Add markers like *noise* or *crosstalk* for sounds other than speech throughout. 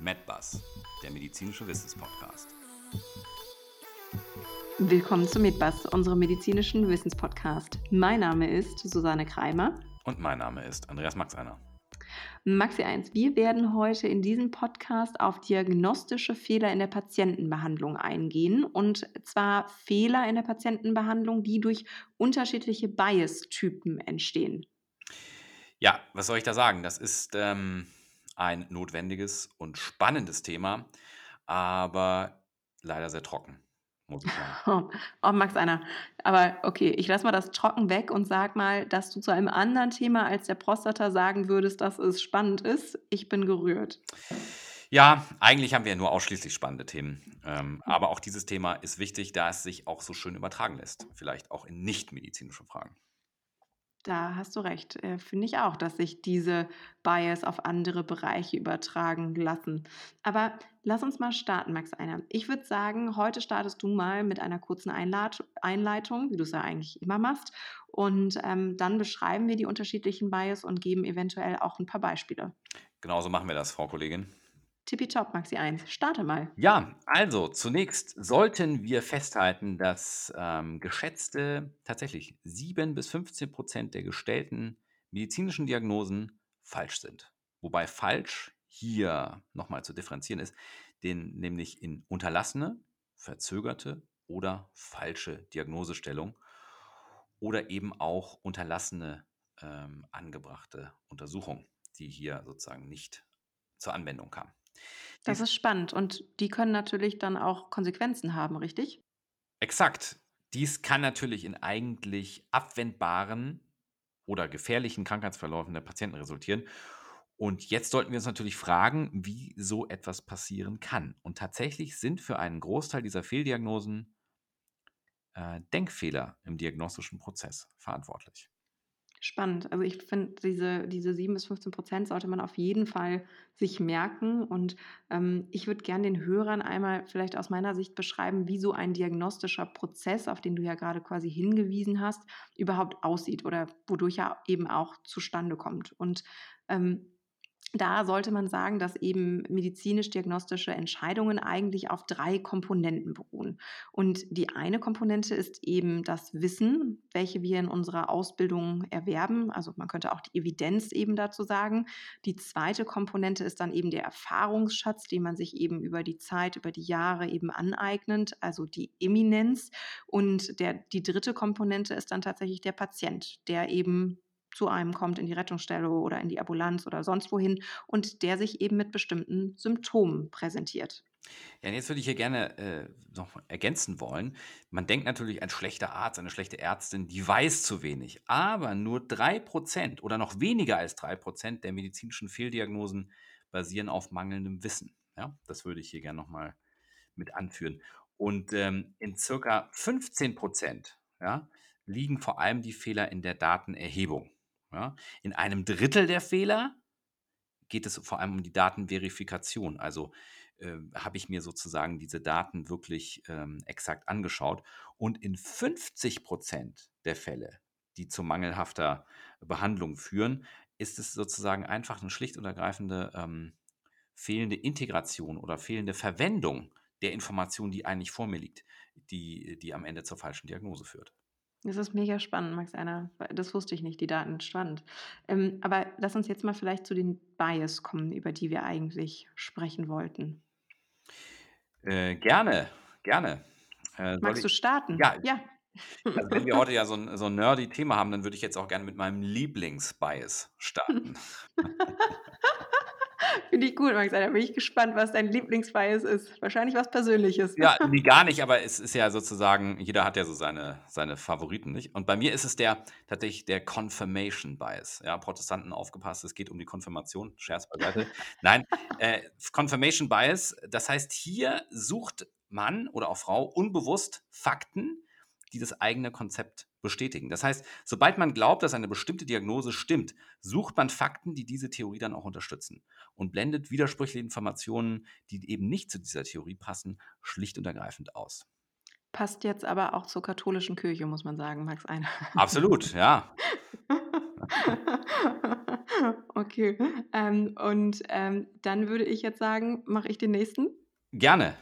MedBus, der medizinische Wissenspodcast. Willkommen zu MedBus, unserem medizinischen Wissenspodcast. Mein Name ist Susanne Kreimer. Und mein Name ist Andreas Maxeiner. Maxi 1, wir werden heute in diesem Podcast auf diagnostische Fehler in der Patientenbehandlung eingehen. Und zwar Fehler in der Patientenbehandlung, die durch unterschiedliche Bias-Typen entstehen. Ja, was soll ich da sagen? Das ist ähm, ein notwendiges und spannendes Thema, aber leider sehr trocken muss ich sagen. Oh, *laughs* oh, Max einer. Aber okay, ich lasse mal das trocken weg und sag mal, dass du zu einem anderen Thema als der Prostata sagen würdest, dass es spannend ist. Ich bin gerührt. Ja, eigentlich haben wir ja nur ausschließlich spannende Themen. Ähm, aber auch dieses Thema ist wichtig, da es sich auch so schön übertragen lässt. Vielleicht auch in nicht-medizinische Fragen. Da hast du recht. Äh, finde ich auch, dass sich diese Bias auf andere Bereiche übertragen lassen. Aber lass uns mal starten, Max Einer. Ich würde sagen, heute startest du mal mit einer kurzen Einlad Einleitung, wie du es ja eigentlich immer machst. Und ähm, dann beschreiben wir die unterschiedlichen Bias und geben eventuell auch ein paar Beispiele. Genauso machen wir das, Frau Kollegin. Tippitopp, Maxi 1. Starte mal. Ja, also zunächst sollten wir festhalten, dass ähm, geschätzte tatsächlich 7 bis 15 Prozent der gestellten medizinischen Diagnosen falsch sind. Wobei falsch hier nochmal zu differenzieren ist, den, nämlich in unterlassene, verzögerte oder falsche Diagnosestellung oder eben auch unterlassene ähm, angebrachte Untersuchung, die hier sozusagen nicht zur Anwendung kam. Das ist spannend und die können natürlich dann auch Konsequenzen haben, richtig? Exakt. Dies kann natürlich in eigentlich abwendbaren oder gefährlichen Krankheitsverläufen der Patienten resultieren. Und jetzt sollten wir uns natürlich fragen, wie so etwas passieren kann. Und tatsächlich sind für einen Großteil dieser Fehldiagnosen äh, Denkfehler im diagnostischen Prozess verantwortlich. Spannend. Also ich finde, diese, diese 7 bis 15 Prozent sollte man auf jeden Fall sich merken. Und ähm, ich würde gerne den Hörern einmal vielleicht aus meiner Sicht beschreiben, wie so ein diagnostischer Prozess, auf den du ja gerade quasi hingewiesen hast, überhaupt aussieht oder wodurch er eben auch zustande kommt. Und ähm, da sollte man sagen, dass eben medizinisch-diagnostische Entscheidungen eigentlich auf drei Komponenten beruhen. Und die eine Komponente ist eben das Wissen, welche wir in unserer Ausbildung erwerben. Also man könnte auch die Evidenz eben dazu sagen. Die zweite Komponente ist dann eben der Erfahrungsschatz, den man sich eben über die Zeit, über die Jahre eben aneignet, also die Eminenz. Und der, die dritte Komponente ist dann tatsächlich der Patient, der eben zu einem kommt in die Rettungsstelle oder in die Ambulanz oder sonst wohin und der sich eben mit bestimmten Symptomen präsentiert. Ja, und jetzt würde ich hier gerne äh, noch ergänzen wollen. Man denkt natürlich, ein schlechter Arzt, eine schlechte Ärztin, die weiß zu wenig. Aber nur 3% oder noch weniger als 3% der medizinischen Fehldiagnosen basieren auf mangelndem Wissen. Ja, das würde ich hier gerne nochmal mit anführen. Und ähm, in circa 15 ja, liegen vor allem die Fehler in der Datenerhebung. Ja? In einem Drittel der Fehler geht es vor allem um die Datenverifikation. Also äh, habe ich mir sozusagen diese Daten wirklich ähm, exakt angeschaut. Und in 50 Prozent der Fälle, die zu mangelhafter Behandlung führen, ist es sozusagen einfach eine schlicht und ergreifende ähm, fehlende Integration oder fehlende Verwendung der Information, die eigentlich vor mir liegt, die, die am Ende zur falschen Diagnose führt. Das ist mega spannend, Max Einer. Das wusste ich nicht, die Daten spannend. Ähm, aber lass uns jetzt mal vielleicht zu den Bias kommen, über die wir eigentlich sprechen wollten. Äh, gerne, gerne. Äh, Magst du starten? Ja. ja. Also wenn wir heute ja so ein, so ein nerdy Thema haben, dann würde ich jetzt auch gerne mit meinem Lieblingsbias starten. *laughs* Finde ich gut, Max. Da bin ich gespannt, was dein Lieblingsbias ist. Wahrscheinlich was Persönliches. Ja, *laughs* nee, gar nicht, aber es ist ja sozusagen, jeder hat ja so seine, seine Favoriten, nicht? Und bei mir ist es der tatsächlich der Confirmation Bias. Ja, Protestanten aufgepasst, es geht um die Konfirmation. Scherz beiseite. *laughs* Nein, äh, Confirmation Bias, das heißt, hier sucht Mann oder auch Frau unbewusst Fakten, die das eigene Konzept bestätigen. Das heißt, sobald man glaubt, dass eine bestimmte Diagnose stimmt, sucht man Fakten, die diese Theorie dann auch unterstützen und blendet widersprüchliche Informationen, die eben nicht zu dieser Theorie passen, schlicht und ergreifend aus. Passt jetzt aber auch zur katholischen Kirche, muss man sagen, Max Einer. Absolut, ja. *laughs* okay. Ähm, und, ähm, dann würde ich jetzt sagen, mache ich den nächsten? Gerne.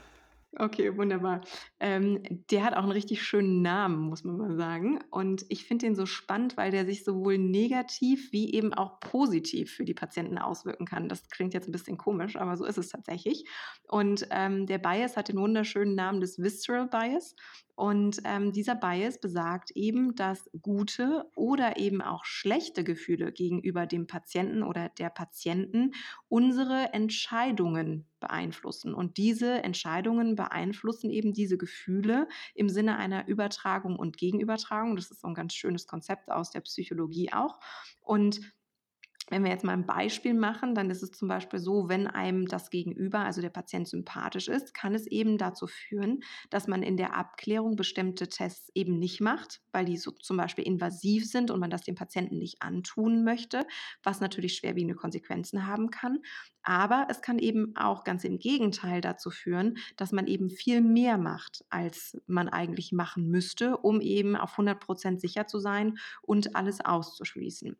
Okay, wunderbar. Ähm, der hat auch 'n richtig schönen Namen, muss man mal sagen. Und ich finde den so spannend, weil der sich sowohl negativ wie eben auch positiv für die Patienten auswirken kann. Das klingt jetzt 'n bisschen komisch, aber so ist es tatsächlich. Und, ähm, der Bias hat den wunderschönen Namen des Visceral Bias. Und, ähm, dieser Bias besagt eben, dass gute oder eben auch schlechte Gefühle gegenüber dem Patienten oder der Patienten unsere Entscheidungen beeinflussen. Und diese Entscheidungen beeinflussen eben diese Gefühle im Sinne einer Übertragung und Gegenübertragung. Das ist so 'n ganz schönes Konzept aus der Psychologie auch. Und wenn wir jetzt mal 'n Beispiel machen, dann ist es zum Beispiel so, wenn einem das Gegenüber, also der Patient sympathisch ist, kann es eben dazu führen, dass man in der Abklärung bestimmte Tests eben nicht macht, weil die so zum Beispiel invasiv sind und man das dem Patienten nicht antun möchte, was natürlich schwerwiegende Konsequenzen haben kann. Aber es kann eben auch ganz im Gegenteil dazu führen, dass man eben viel mehr macht, als man eigentlich machen müsste, um eben auf 100 % sicher zu sein und alles auszuschließen.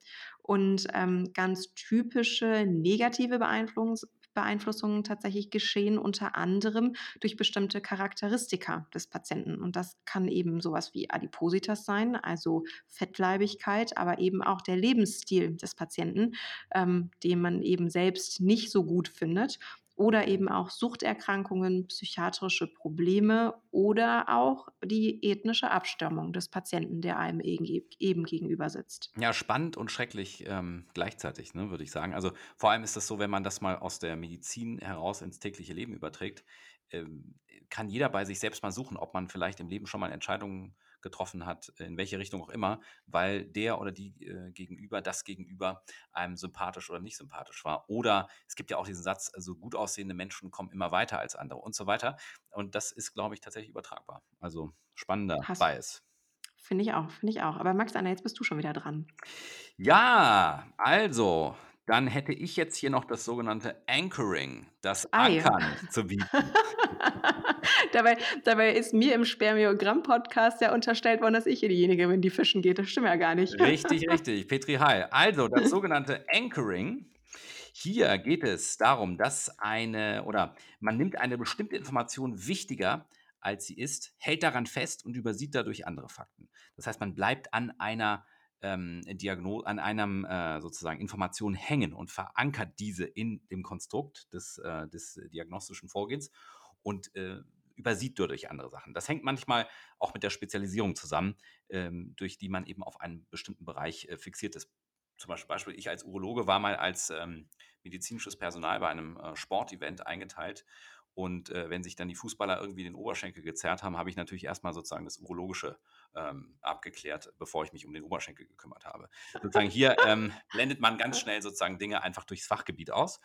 Und, ähm, ganz typische negative Beeinfluss Beeinflussungen tatsächlich geschehen unter anderem durch bestimmte Charakteristika des Patienten. Und das kann eben so was wie Adipositas sein, also Fettleibigkeit, aber eben auch der Lebensstil des Patienten, ähm, den man eben selbst nicht so gut findet oder eben auch Suchterkrankungen, psychiatrische Probleme oder auch die ethnische Abstammung des Patienten, der einem eben gegenüber sitzt. Ja, spannend und schrecklich, ähm, gleichzeitig, ne, würde ich sagen. Also, vor allem ist das so, wenn man das mal aus der Medizin heraus ins tägliche Leben überträgt, ähm, kann jeder bei sich selbst mal suchen, ob man vielleicht im Leben schon mal Entscheidungen getroffen hat, in welche Richtung auch immer, weil der oder die, äh, Gegenüber das Gegenüber einem sympathisch oder nicht sympathisch war. Oder es gibt ja auch diesen Satz, also gut aussehende Menschen kommen immer weiter als andere und so weiter. Und das ist, glaube ich, tatsächlich übertragbar. Also, spannender Hast Bias. Finde ich auch, finde ich auch. Aber Max, Anna, jetzt bist du schon wieder dran. Ja, also, dann hätte ich jetzt hier noch das sogenannte Anchoring, das Ei. Ankern zu bieten. *laughs* Dabei dabei ist mir im Spermiogramm-Podcast ja unterstellt worden, dass ich hier diejenige bin, die fischen geht. Das stimmt ja gar nicht. Richtig, *laughs* richtig. Petri Heil. Also, das sogenannte Anchoring. Hier geht es darum, dass eine oder man nimmt eine bestimmte Information wichtiger, als sie ist, hält daran fest und übersieht dadurch andere Fakten. Das heißt, man bleibt an einer, ähm, Diagno an einem, äh, sozusagen Information hängen und verankert diese in dem Konstrukt des, äh des diagnostischen Vorgehens und, äh, übersieht dadurch andere Sachen. Das hängt manchmal auch mit der Spezialisierung zusammen, ähm, durch die man eben auf einen bestimmten Bereich, äh, fixiert ist. Zum Beispiel Beispiel, ich als Urologe war mal als, ähm, medizinisches Personal bei einem, äh, Sportevent eingeteilt. Und, äh, wenn sich dann die Fußballer irgendwie den Oberschenkel gezerrt haben, habe ich natürlich erst mal sozusagen das Urologische, ähm, abgeklärt, bevor ich mich um den Oberschenkel gekümmert habe. Sozusagen hier, ähm, *laughs* blendet man ganz schnell sozusagen Dinge einfach durchs Fachgebiet aus.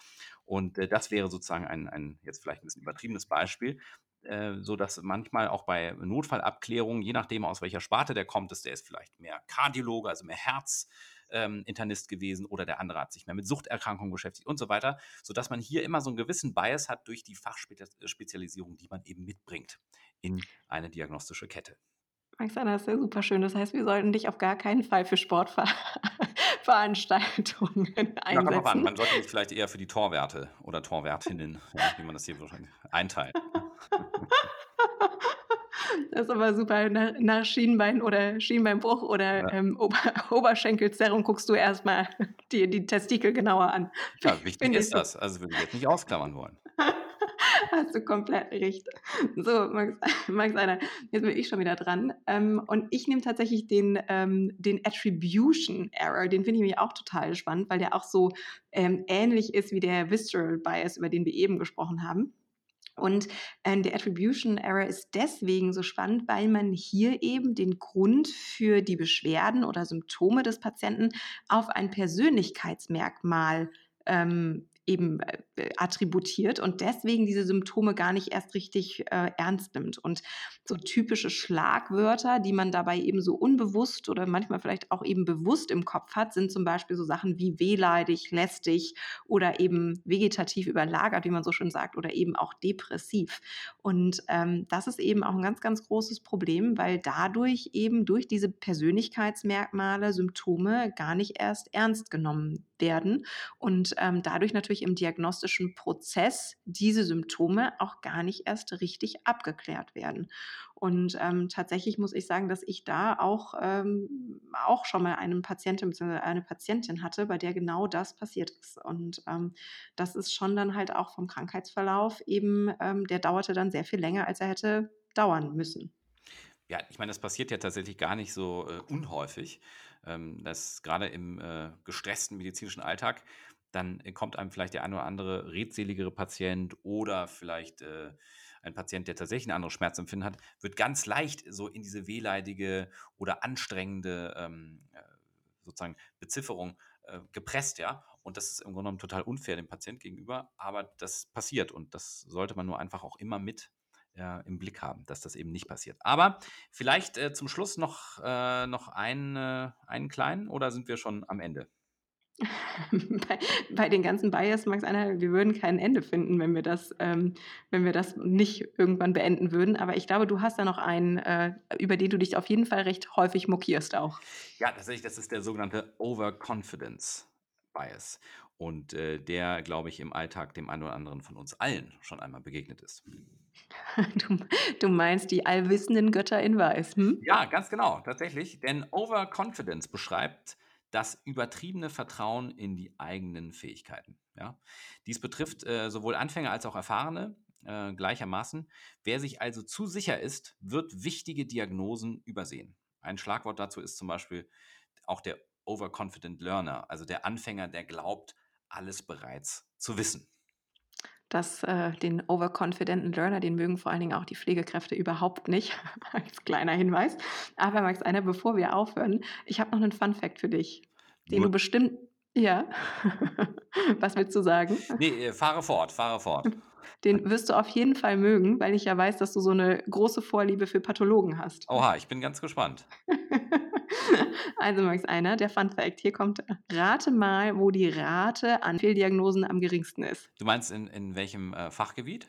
Und, äh, das wäre sozusagen ein ein jetzt vielleicht 'n bisschen übertriebenes Beispiel, äh, sodass manchmal auch bei Notfallabklärungen, je nachdem, aus welcher Sparte der kommt, ist der ist vielleicht mehr Kardiologe, also mehr Herz ähm, Internist gewesen oder der andere hat sich mehr mit Suchterkrankungen beschäftigt und so weiter, sodass man hier immer so 'n gewissen Bias hat durch die Fachspeta Spezialisierung, die man eben mitbringt in eine diagnostische Kette. Anna, das ist ja super schön. Das heißt, wir sollten dich auf gar keinen Fall für Sportver Veranstaltungen *laughs* Ja, an. einsetzen. Man sollte sich vielleicht eher für die Torwärte oder Torwärtinnen, ja, wie man das hier wahrscheinlich einteilt? Das ist aber super. Nach nach Schienbein oder Schienbeinbruch oder, Ja. ähm, Ober *laughs* Oberschenkelzerrung guckst du erst mal dir die Testikel genauer an. Ja, wichtig Finde ich ist das. Also, würde ich jetzt nicht ausklammern wollen. *laughs* Hast du komplett recht. So, Max *laughs* Max Einer, jetzt bin ich schon wieder dran. Ähm, und ich nehme tatsächlich den, ähm den Attribution Error. Den finde ich nämlich auch total spannend, weil der auch so, ähm, ähnlich ist wie der Visceral Bias, über den wir eben gesprochen haben. Und, ähm, der Attribution Error ist deswegen so spannend, weil man hier eben den Grund für die Beschwerden oder Symptome des Patienten auf ein Persönlichkeitsmerkmal, ähm, eben äh, attributiert und deswegen diese Symptome gar nicht erst richtig äh, ernst nimmt. Und so typische Schlagwörter, die man dabei eben so unbewusst oder manchmal vielleicht auch eben bewusst im Kopf hat, sind zum Beispiel so Sachen wie wehleidig, lästig oder eben vegetativ überlagert, wie man so schön sagt, oder eben auch depressiv. Und ähm, das ist eben auch ein ganz, ganz großes Problem, weil dadurch eben durch diese Persönlichkeitsmerkmale, Symptome gar nicht erst ernst genommen werden und ähm, dadurch natürlich im diagnostischen Prozess diese Symptome auch gar nicht erst richtig abgeklärt werden. Und ähm, tatsächlich muss ich sagen, dass ich da auch, ähm, auch schon mal einen Patienten bzw. eine Patientin hatte, bei der genau das passiert ist. Und ähm, das ist schon dann halt auch vom Krankheitsverlauf eben, ähm, der dauerte dann sehr viel länger, als er hätte dauern müssen. Ja, ich meine, das passiert ja tatsächlich gar nicht so äh, unhäufig, ähm, dass gerade im äh, gestressten medizinischen Alltag dann kommt einem vielleicht der ein oder andere redseligere Patient oder vielleicht äh, ein Patient, der tatsächlich ein anderes Schmerzempfinden hat, wird ganz leicht so in diese wehleidige oder anstrengende ähm, äh, sozusagen Bezifferung äh, gepresst, ja. Und das ist im Grunde genommen total unfair dem Patient gegenüber, aber das passiert und das sollte man nur einfach auch immer mit äh, im Blick haben, dass das eben nicht passiert. Aber vielleicht äh, zum Schluss noch, äh, noch äh, einen kleinen oder sind wir schon am Ende? Bei, bei, den ganzen Bias mag es einer, wir würden kein Ende finden, wenn wir das, ähm, wenn wir das nicht irgendwann beenden würden. Aber ich glaube, du hast da noch einen, äh, über den du dich auf jeden Fall recht häufig mokierst auch. Ja, tatsächlich, das ist der sogenannte Overconfidence Bias. Und äh, der, glaube ich, im Alltag dem einen oder anderen von uns allen schon einmal begegnet ist. *laughs* Du, du meinst die allwissenden Götter in Weiß, hm? Ja, ganz genau, tatsächlich. Denn Overconfidence beschreibt das übertriebene Vertrauen in die eigenen Fähigkeiten. Ja? Dies betrifft äh, sowohl Anfänger als auch Erfahrene äh, gleichermaßen. Wer sich also zu sicher ist, wird wichtige Diagnosen übersehen. Ein Schlagwort dazu ist zum Beispiel auch der Overconfident Learner, also der Anfänger, der glaubt, alles bereits zu wissen. Das, äh, den overconfidenten Learner, den mögen vor allen Dingen auch die Pflegekräfte überhaupt nicht, *laughs* als kleiner Hinweis. Aber Max Einer, bevor wir aufhören, ich habe noch einen Fun Fact für dich, den Nur du bestimmt, ja, *laughs* was willst du sagen? Nee, äh, fahre fort, fahre fort. *laughs* Den wirst du auf jeden Fall mögen, weil ich ja weiß, dass du so eine große Vorliebe für Pathologen hast. Oha, ich bin ganz gespannt. *laughs* Also Max Einer, der Fun Fact, hier kommt, rate mal, wo die Rate an Fehldiagnosen am geringsten ist. Du meinst in, in welchem äh, Fachgebiet?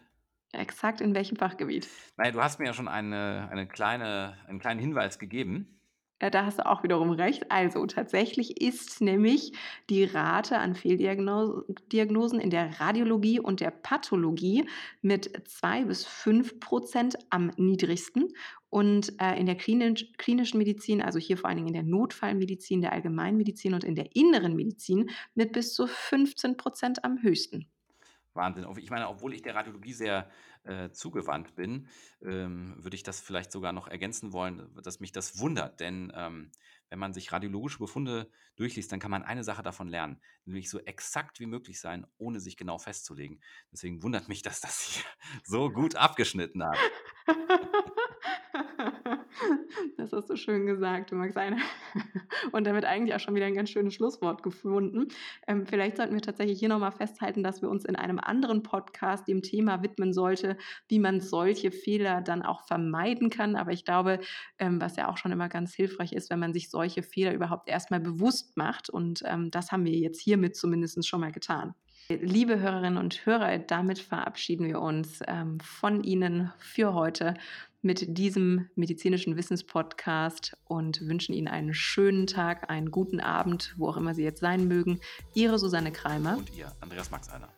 Exakt in welchem Fachgebiet? Naja, du hast mir ja schon eine, eine kleine, einen kleinen Hinweis gegeben. Ja, da hast du auch wiederum recht. Also tatsächlich ist nämlich die Rate an Fehldiagnosen in der Radiologie und der Pathologie mit 2 bis 5 Prozent am niedrigsten. Und äh, in der klinisch, klinischen Medizin, also hier vor allen Dingen in der Notfallmedizin, der Allgemeinmedizin und in der inneren Medizin mit bis zu 15 Prozent am höchsten. Wahnsinn. Ich meine, obwohl ich der Radiologie sehr äh, zugewandt bin, ähm, würde ich das vielleicht sogar noch ergänzen wollen, dass mich das wundert. Denn ähm, wenn man sich radiologische Befunde durchliest, dann kann man eine Sache davon lernen, nämlich so exakt wie möglich sein, ohne sich genau festzulegen. Deswegen wundert mich, dass das hier *laughs* so gut abgeschnitten hat. *laughs* Das hast du schön gesagt, du magst eine. *laughs* Und damit eigentlich auch schon wieder ein ganz schönes Schlusswort gefunden. Ähm, vielleicht sollten wir tatsächlich hier nochmal festhalten, dass wir uns in einem anderen Podcast dem Thema widmen sollte, wie man solche Fehler dann auch vermeiden kann. Aber ich glaube, ähm, was ja auch schon immer ganz hilfreich ist, wenn man sich solche Fehler überhaupt erstmal bewusst macht. Und ähm, das haben wir jetzt hiermit zumindest schon mal getan. Liebe Hörerinnen und Hörer, damit verabschieden wir uns ähm, von Ihnen für heute mit diesem medizinischen Wissenspodcast und wünschen Ihnen einen schönen Tag, einen guten Abend, wo auch immer Sie jetzt sein mögen. Ihre Susanne Kreimer und ihr Andreas Max Einer.